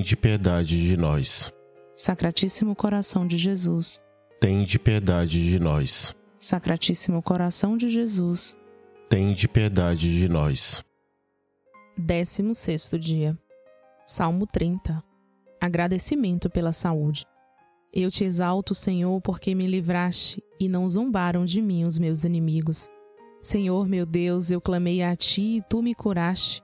de piedade de nós. Sacratíssimo coração de Jesus, de piedade de nós. Sacratíssimo coração de Jesus, de piedade de nós. Décimo sexto dia. Salmo 30. Agradecimento pela saúde. Eu te exalto, Senhor, porque me livraste e não zombaram de mim os meus inimigos. Senhor meu Deus, eu clamei a ti e tu me curaste.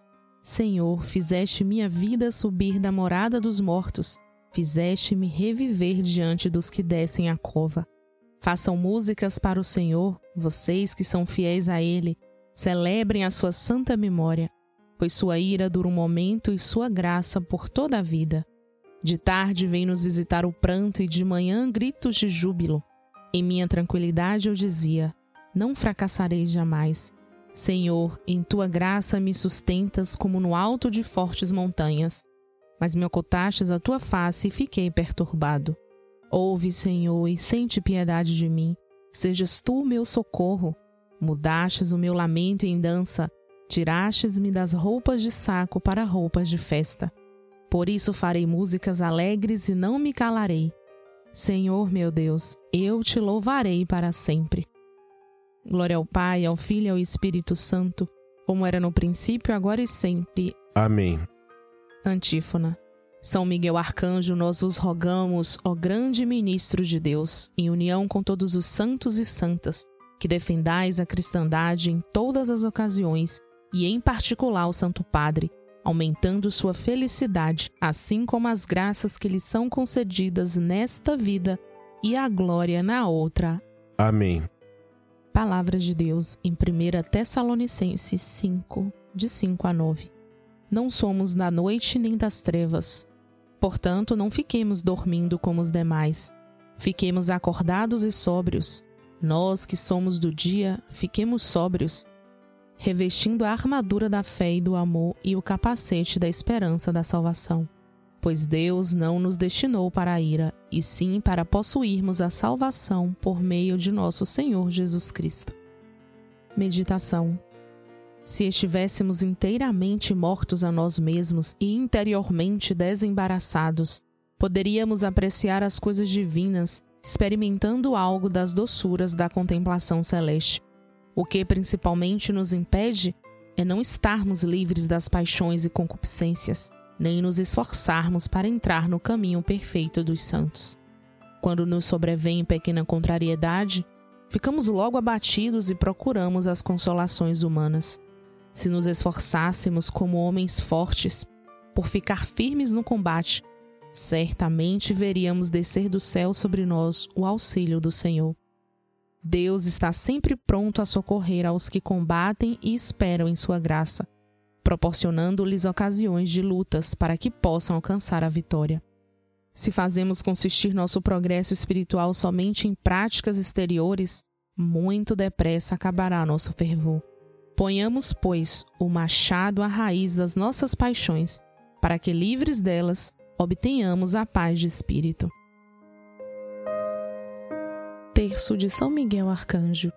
Senhor, fizeste minha vida subir da morada dos mortos, fizeste-me reviver diante dos que descem a cova. Façam músicas para o Senhor, vocês que são fiéis a Ele, celebrem a sua santa memória, pois sua ira dura um momento e sua graça por toda a vida. De tarde vem nos visitar o pranto e de manhã gritos de júbilo. Em minha tranquilidade eu dizia: Não fracassarei jamais. Senhor, em tua graça me sustentas como no alto de fortes montanhas. Mas me ocultastes a tua face e fiquei perturbado. Ouve, Senhor, e sente piedade de mim. Sejas tu meu socorro. Mudastes o meu lamento em dança, tirastes-me das roupas de saco para roupas de festa. Por isso farei músicas alegres e não me calarei. Senhor meu Deus, eu te louvarei para sempre. Glória ao Pai, ao Filho e ao Espírito Santo, como era no princípio, agora e sempre. Amém. Antífona. São Miguel Arcanjo, nós vos rogamos, ó grande ministro de Deus, em união com todos os santos e santas, que defendais a cristandade em todas as ocasiões e, em particular, o Santo Padre, aumentando sua felicidade, assim como as graças que lhe são concedidas nesta vida e a glória na outra. Amém. Palavra de Deus em 1 Tessalonicenses 5, de 5 a 9. Não somos da noite nem das trevas. Portanto, não fiquemos dormindo como os demais. Fiquemos acordados e sóbrios. Nós que somos do dia, fiquemos sóbrios, revestindo a armadura da fé e do amor e o capacete da esperança da salvação. Pois Deus não nos destinou para a ira, e sim para possuirmos a salvação por meio de nosso Senhor Jesus Cristo. Meditação se estivéssemos inteiramente mortos a nós mesmos e interiormente desembaraçados, poderíamos apreciar as coisas divinas, experimentando algo das doçuras da contemplação celeste. O que principalmente nos impede é não estarmos livres das paixões e concupiscências nem nos esforçarmos para entrar no caminho perfeito dos santos. Quando nos sobrevém pequena contrariedade, ficamos logo abatidos e procuramos as consolações humanas. Se nos esforçássemos como homens fortes por ficar firmes no combate, certamente veríamos descer do céu sobre nós o auxílio do Senhor. Deus está sempre pronto a socorrer aos que combatem e esperam em sua graça proporcionando-lhes ocasiões de lutas para que possam alcançar a vitória. Se fazemos consistir nosso progresso espiritual somente em práticas exteriores, muito depressa acabará nosso fervor. Ponhamos, pois, o machado à raiz das nossas paixões, para que, livres delas, obtenhamos a paz de espírito. Terço de São Miguel Arcanjo.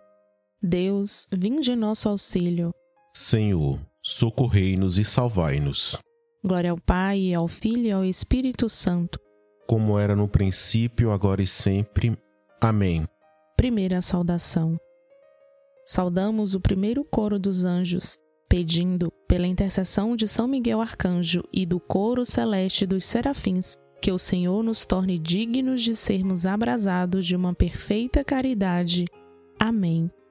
Deus, vinde em nosso auxílio. Senhor, socorrei-nos e salvai-nos. Glória ao Pai, ao Filho e ao Espírito Santo. Como era no princípio, agora e sempre. Amém. Primeira saudação. Saudamos o primeiro coro dos anjos, pedindo, pela intercessão de São Miguel Arcanjo e do coro celeste dos serafins, que o Senhor nos torne dignos de sermos abrasados de uma perfeita caridade. Amém.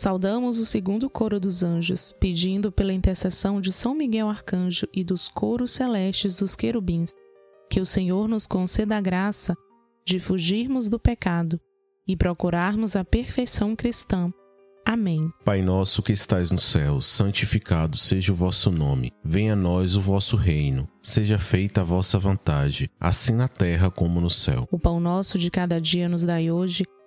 Saudamos o segundo coro dos anjos, pedindo pela intercessão de São Miguel Arcanjo e dos coros celestes dos querubins, que o Senhor nos conceda a graça de fugirmos do pecado e procurarmos a perfeição cristã. Amém. Pai nosso que estais no céu, santificado seja o vosso nome. Venha a nós o vosso reino. Seja feita a vossa vontade, assim na terra como no céu. O pão nosso de cada dia nos dai hoje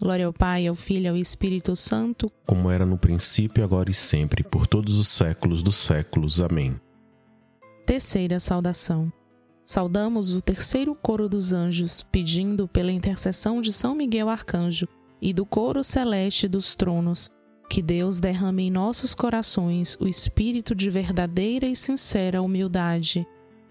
Glória ao Pai, ao Filho e ao Espírito Santo, como era no princípio, agora e sempre, por todos os séculos dos séculos. Amém. Terceira saudação. Saudamos o terceiro coro dos anjos, pedindo pela intercessão de São Miguel Arcanjo e do coro celeste dos tronos, que Deus derrame em nossos corações o espírito de verdadeira e sincera humildade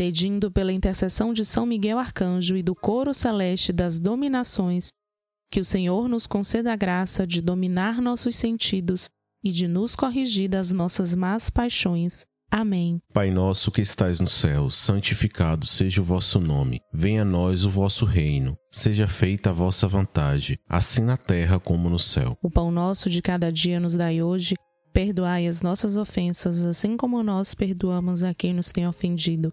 pedindo pela intercessão de São Miguel Arcanjo e do coro celeste das dominações, que o Senhor nos conceda a graça de dominar nossos sentidos e de nos corrigir das nossas más paixões. Amém. Pai nosso que estais no céu, santificado seja o vosso nome. Venha a nós o vosso reino. Seja feita a vossa vontade, assim na terra como no céu. O pão nosso de cada dia nos dai hoje. Perdoai as nossas ofensas, assim como nós perdoamos a quem nos tem ofendido.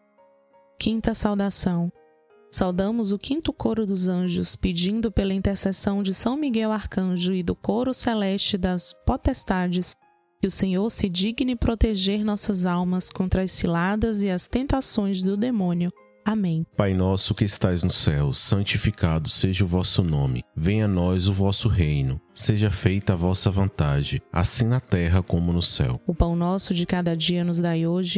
Quinta saudação. Saudamos o quinto coro dos anjos, pedindo pela intercessão de São Miguel Arcanjo e do coro celeste das potestades que o Senhor se digne proteger nossas almas contra as ciladas e as tentações do demônio. Amém. Pai nosso que estais no céu, santificado seja o vosso nome. Venha a nós o vosso reino. Seja feita a vossa vontade, assim na terra como no céu. O pão nosso de cada dia nos dai hoje.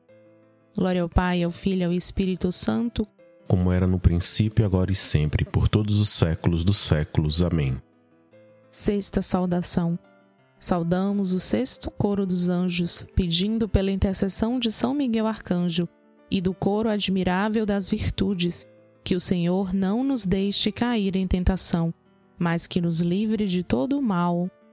Glória ao Pai, ao Filho e ao Espírito Santo, como era no princípio, agora e sempre, por todos os séculos dos séculos. Amém. Sexta saudação. Saudamos o sexto coro dos anjos, pedindo pela intercessão de São Miguel Arcanjo e do coro admirável das virtudes, que o Senhor não nos deixe cair em tentação, mas que nos livre de todo o mal.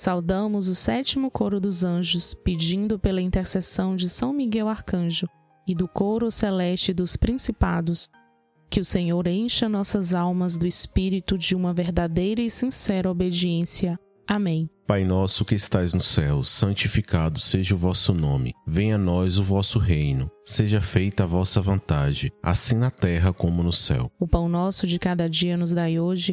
Saudamos o sétimo coro dos anjos, pedindo pela intercessão de São Miguel Arcanjo e do coro celeste dos principados, que o Senhor encha nossas almas do espírito de uma verdadeira e sincera obediência. Amém. Pai nosso que estais no céu, santificado seja o vosso nome. Venha a nós o vosso reino. Seja feita a vossa vontade, assim na terra como no céu. O pão nosso de cada dia nos dai hoje.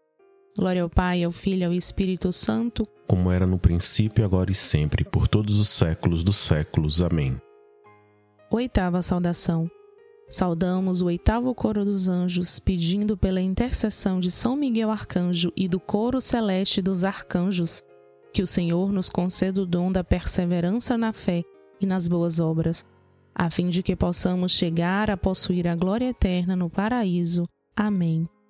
Glória ao Pai, ao Filho e ao Espírito Santo, como era no princípio, agora e sempre, por todos os séculos dos séculos. Amém. Oitava saudação. Saudamos o oitavo coro dos anjos, pedindo pela intercessão de São Miguel Arcanjo e do coro celeste dos arcanjos, que o Senhor nos conceda o dom da perseverança na fé e nas boas obras, a fim de que possamos chegar a possuir a glória eterna no paraíso. Amém.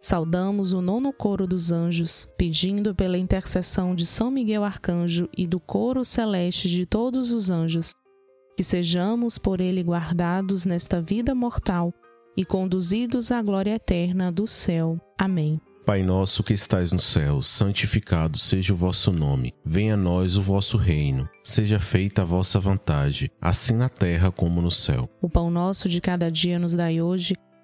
Saudamos o nono coro dos anjos, pedindo pela intercessão de São Miguel Arcanjo e do coro celeste de todos os anjos, que sejamos por ele guardados nesta vida mortal e conduzidos à glória eterna do céu. Amém. Pai nosso que estais no céu, santificado seja o vosso nome. Venha a nós o vosso reino. Seja feita a vossa vontade, assim na terra como no céu. O pão nosso de cada dia nos dai hoje.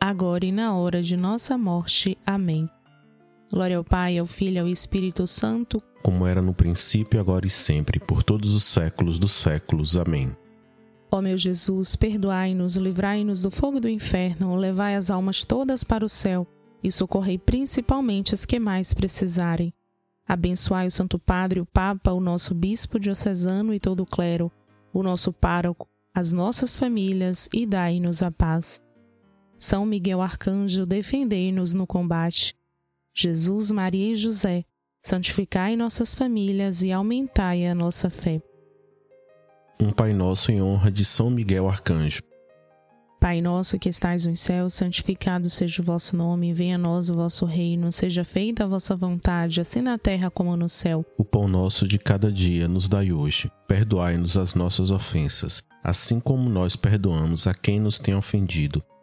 agora e na hora de nossa morte. Amém. Glória ao Pai, ao Filho e ao Espírito Santo, como era no princípio, agora e sempre, por todos os séculos dos séculos. Amém. Ó meu Jesus, perdoai-nos, livrai-nos do fogo do inferno, levai as almas todas para o céu e socorrei principalmente as que mais precisarem. Abençoai o Santo Padre, o Papa, o nosso Bispo diocesano e todo o clero, o nosso pároco, as nossas famílias e dai-nos a paz. São Miguel Arcanjo, defendei-nos no combate. Jesus, Maria e José, santificai nossas famílias e aumentai a nossa fé. Um Pai Nosso em honra de São Miguel Arcanjo. Pai nosso que estais nos céus, santificado seja o vosso nome, venha a nós o vosso reino, seja feita a vossa vontade, assim na terra como no céu. O pão nosso de cada dia nos dai hoje. Perdoai-nos as nossas ofensas, assim como nós perdoamos a quem nos tem ofendido,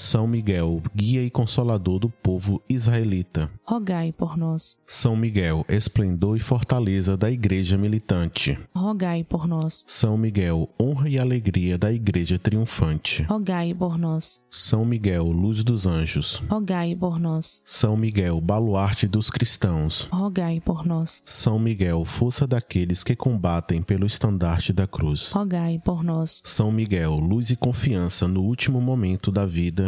São Miguel, guia e consolador do povo israelita, rogai por nós. São Miguel, esplendor e fortaleza da igreja militante, rogai por nós. São Miguel, honra e alegria da igreja triunfante, rogai por nós. São Miguel, luz dos anjos, rogai por nós. São Miguel, baluarte dos cristãos, rogai por nós. São Miguel, força daqueles que combatem pelo estandarte da cruz, rogai por nós. São Miguel, luz e confiança no último momento da vida,